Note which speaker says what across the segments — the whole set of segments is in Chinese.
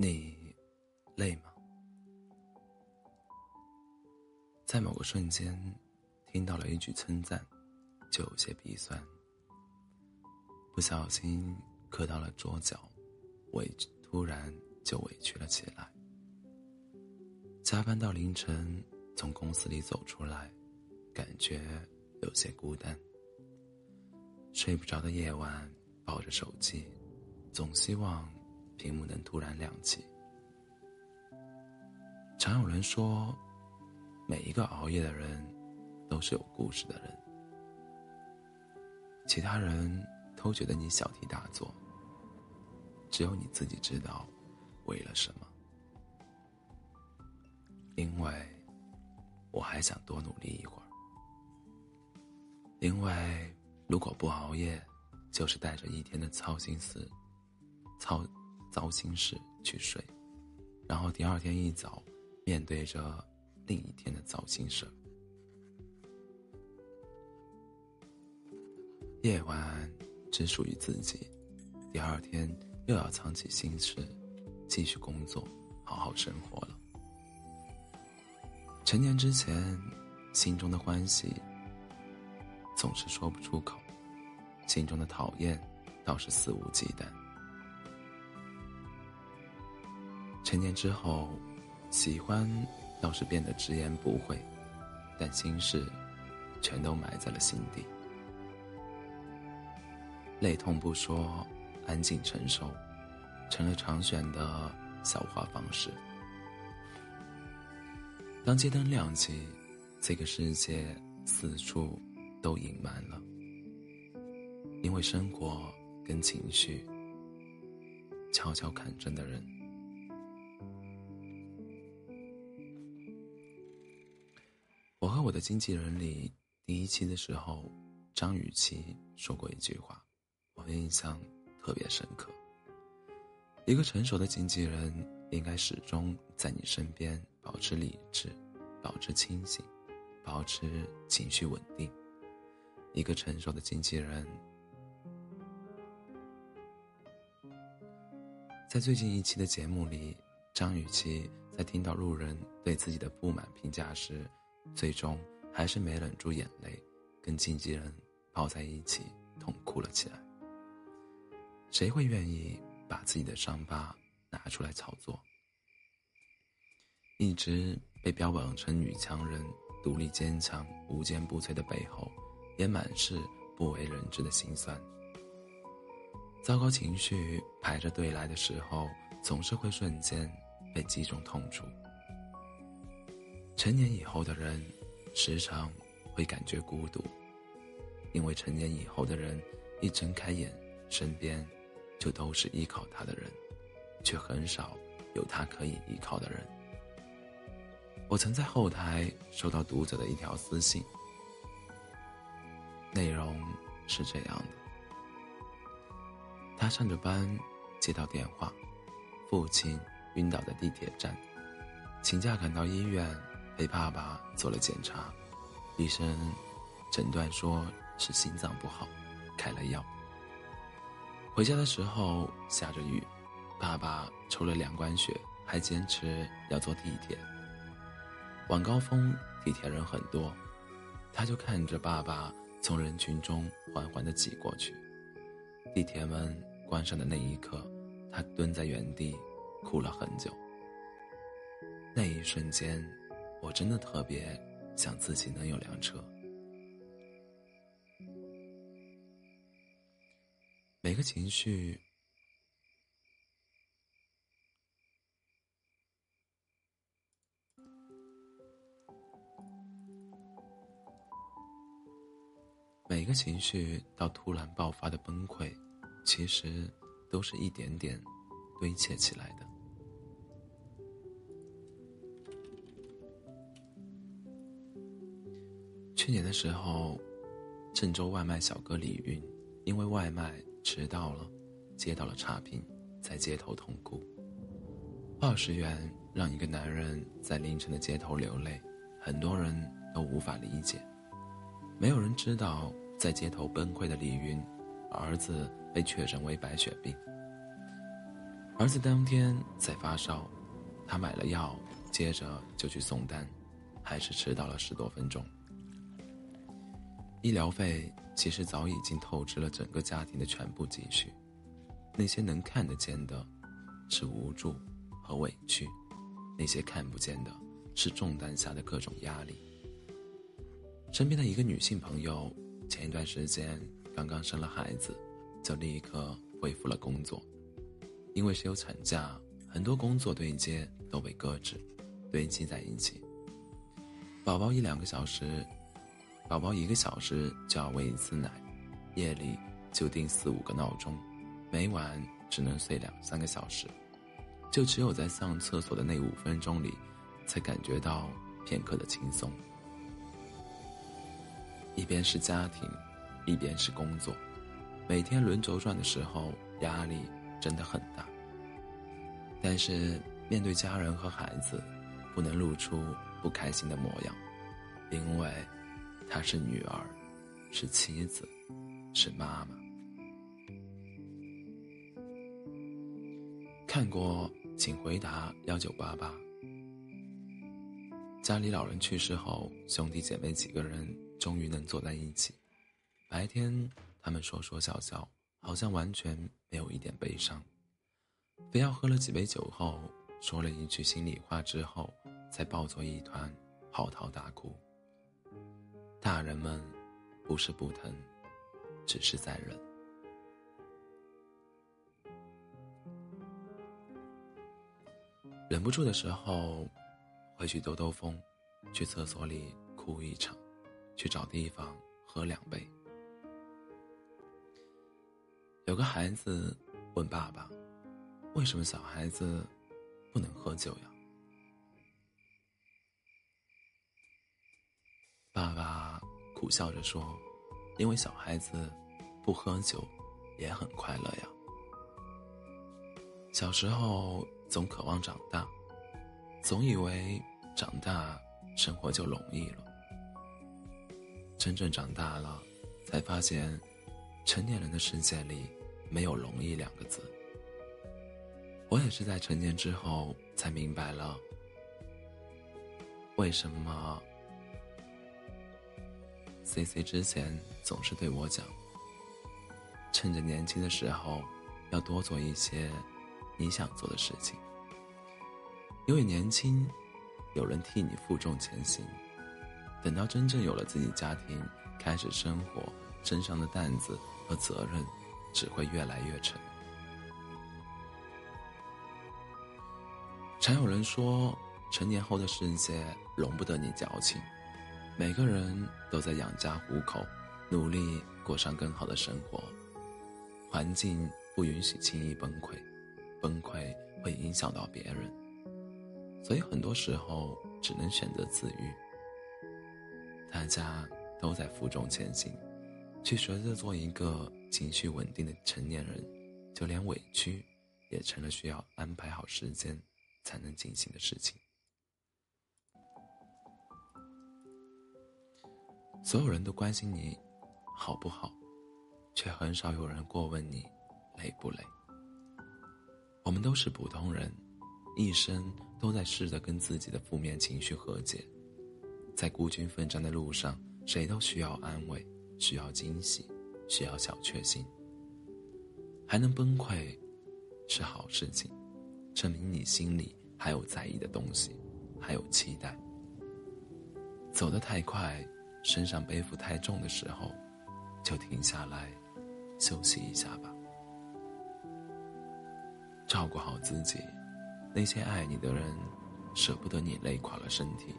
Speaker 1: 你累吗？在某个瞬间，听到了一句称赞，就有些鼻酸。不小心磕到了桌角，委屈突然就委屈了起来。加班到凌晨，从公司里走出来，感觉有些孤单。睡不着的夜晚，抱着手机，总希望屏幕能突然亮起。常有人说。每一个熬夜的人，都是有故事的人。其他人都觉得你小题大做，只有你自己知道，为了什么。因为，我还想多努力一会儿。因为，如果不熬夜，就是带着一天的操心事、操糟心事去睡，然后第二天一早，面对着。另一天的糟心事夜晚只属于自己，第二天又要藏起心事，继续工作，好好生活了。成年之前，心中的欢喜总是说不出口，心中的讨厌倒是肆无忌惮。成年之后，喜欢。倒是变得直言不讳，但心事全都埋在了心底。泪痛不说，安静承受，成了常选的消化方式。当街灯亮起，这个世界四处都隐瞒了，因为生活跟情绪悄悄看真的人。我和我的经纪人里第一期的时候，张雨绮说过一句话，我印象特别深刻。一个成熟的经纪人应该始终在你身边，保持理智，保持清醒，保持情绪稳定。一个成熟的经纪人，在最近一期的节目里，张雨绮在听到路人对自己的不满评价时。最终还是没忍住眼泪，跟经纪人抱在一起痛哭了起来。谁会愿意把自己的伤疤拿出来炒作？一直被标榜成女强人、独立坚强、无坚不摧的背后，也满是不为人知的心酸。糟糕情绪排着队来的时候，总是会瞬间被击中痛处。成年以后的人，时常会感觉孤独，因为成年以后的人一睁开眼，身边就都是依靠他的人，却很少有他可以依靠的人。我曾在后台收到读者的一条私信，内容是这样的：他上着班，接到电话，父亲晕倒在地铁站，请假赶到医院。陪爸爸做了检查，医生诊断说是心脏不好，开了药。回家的时候下着雨，爸爸抽了两管血，还坚持要坐地铁。晚高峰地铁人很多，他就看着爸爸从人群中缓缓地挤过去。地铁门关上的那一刻，他蹲在原地哭了很久。那一瞬间。我真的特别想自己能有辆车。每个情绪，每个情绪到突然爆发的崩溃，其实都是一点点堆砌起来的。去年的时候，郑州外卖小哥李云因为外卖迟到了，接到了差评，在街头痛哭。二十元让一个男人在凌晨的街头流泪，很多人都无法理解。没有人知道，在街头崩溃的李云，儿子被确诊为白血病。儿子当天在发烧，他买了药，接着就去送单，还是迟到了十多分钟。医疗费其实早已经透支了整个家庭的全部积蓄，那些能看得见的，是无助和委屈；那些看不见的，是重担下的各种压力。身边的一个女性朋友，前一段时间刚刚生了孩子，就立刻恢复了工作，因为是有产假，很多工作对接都被搁置，堆积在一起。宝宝一两个小时。宝宝一个小时就要喂一次奶，夜里就定四五个闹钟，每晚只能睡两三个小时，就只有在上厕所的那五分钟里，才感觉到片刻的轻松。一边是家庭，一边是工作，每天轮轴转的时候，压力真的很大。但是面对家人和孩子，不能露出不开心的模样，因为。她是女儿，是妻子，是妈妈。看过，请回答幺九八八。家里老人去世后，兄弟姐妹几个人终于能坐在一起。白天他们说说笑笑，好像完全没有一点悲伤。非要喝了几杯酒后，说了一句心里话之后，才抱作一团，嚎啕大哭。大人们不是不疼，只是在忍。忍不住的时候，会去兜兜风，去厕所里哭一场，去找地方喝两杯。有个孩子问爸爸：“为什么小孩子不能喝酒呀？”苦笑着说：“因为小孩子不喝酒也很快乐呀。小时候总渴望长大，总以为长大生活就容易了。真正长大了，才发现成年人的世界里没有容易两个字。我也是在成年之后才明白了，为什么。” C C 之前总是对我讲：“趁着年轻的时候，要多做一些你想做的事情。因为年轻，有人替你负重前行。等到真正有了自己家庭，开始生活，身上的担子和责任只会越来越沉。”常有人说，成年后的世界容不得你矫情。每个人都在养家糊口，努力过上更好的生活。环境不允许轻易崩溃，崩溃会影响到别人，所以很多时候只能选择自愈。大家都在负重前行，去学着做一个情绪稳定的成年人，就连委屈，也成了需要安排好时间才能进行的事情。所有人都关心你好不好，却很少有人过问你累不累。我们都是普通人，一生都在试着跟自己的负面情绪和解。在孤军奋战的路上，谁都需要安慰，需要惊喜，需要小确幸。还能崩溃，是好事情，证明你心里还有在意的东西，还有期待。走得太快。身上背负太重的时候，就停下来休息一下吧。照顾好自己，那些爱你的人舍不得你累垮了身体。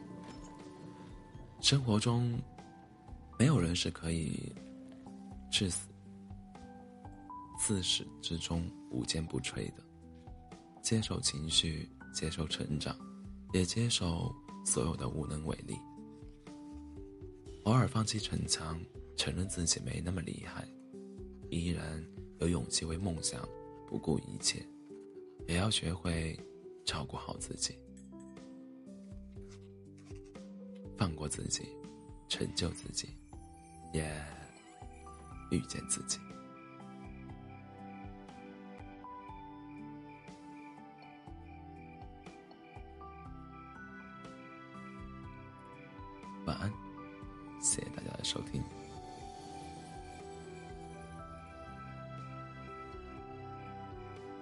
Speaker 1: 生活中，没有人是可以至死自始至终无坚不摧的。接受情绪，接受成长，也接受所有的无能为力。偶尔放弃逞强，承认自己没那么厉害，依然有勇气为梦想不顾一切，也要学会照顾好自己，放过自己，成就自己，也遇见自己。